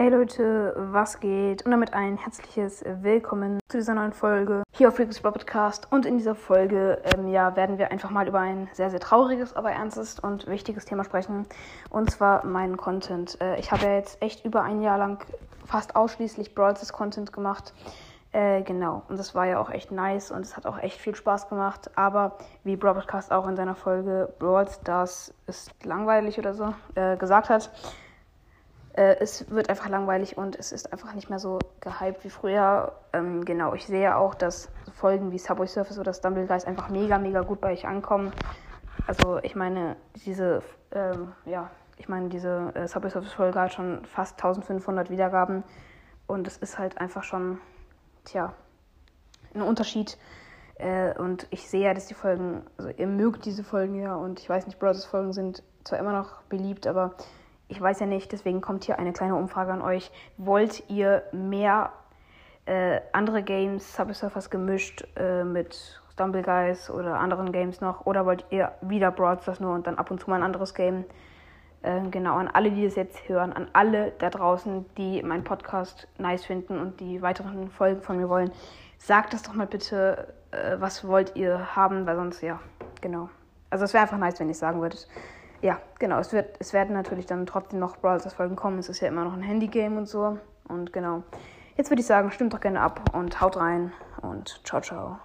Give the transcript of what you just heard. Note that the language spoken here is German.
Hey Leute, was geht? Und damit ein herzliches Willkommen zu dieser neuen Folge hier auf Freaks Podcast. Und in dieser Folge ähm, ja, werden wir einfach mal über ein sehr, sehr trauriges, aber ernstes und wichtiges Thema sprechen. Und zwar meinen Content. Äh, ich habe ja jetzt echt über ein Jahr lang fast ausschließlich Brawls Content gemacht. Äh, genau, und das war ja auch echt nice und es hat auch echt viel Spaß gemacht. Aber wie Broadcast auch in seiner Folge Brawl Stars ist langweilig oder so äh, gesagt hat, äh, es wird einfach langweilig und es ist einfach nicht mehr so gehypt wie früher. Ähm, genau, ich sehe auch, dass Folgen wie Subway Surface oder Stumble Guys einfach mega, mega gut bei euch ankommen. Also ich meine, diese, ähm, ja, ich meine, diese äh, Subway Surface Folge hat schon fast 1500 Wiedergaben und es ist halt einfach schon, tja, ein Unterschied. Äh, und ich sehe ja, dass die Folgen, also ihr mögt diese Folgen ja und ich weiß nicht, Brothers Folgen sind zwar immer noch beliebt, aber ich weiß ja nicht, deswegen kommt hier eine kleine Umfrage an euch. Wollt ihr mehr äh, andere Games, Subway Surfers gemischt äh, mit Stumble Guys oder anderen Games noch? Oder wollt ihr wieder Brawl Stars nur und dann ab und zu mal ein anderes Game? Äh, genau, an alle, die das jetzt hören, an alle da draußen, die meinen Podcast nice finden und die weiteren Folgen von mir wollen, sagt das doch mal bitte, äh, was wollt ihr haben, weil sonst, ja, genau. Also es wäre einfach nice, wenn ihr es sagen würdet ja, genau, es, wird, es werden natürlich dann trotzdem noch Brawl Stars Folgen kommen. Es ist ja immer noch ein Handy-Game und so. Und genau. Jetzt würde ich sagen, stimmt doch gerne ab und haut rein und ciao, ciao.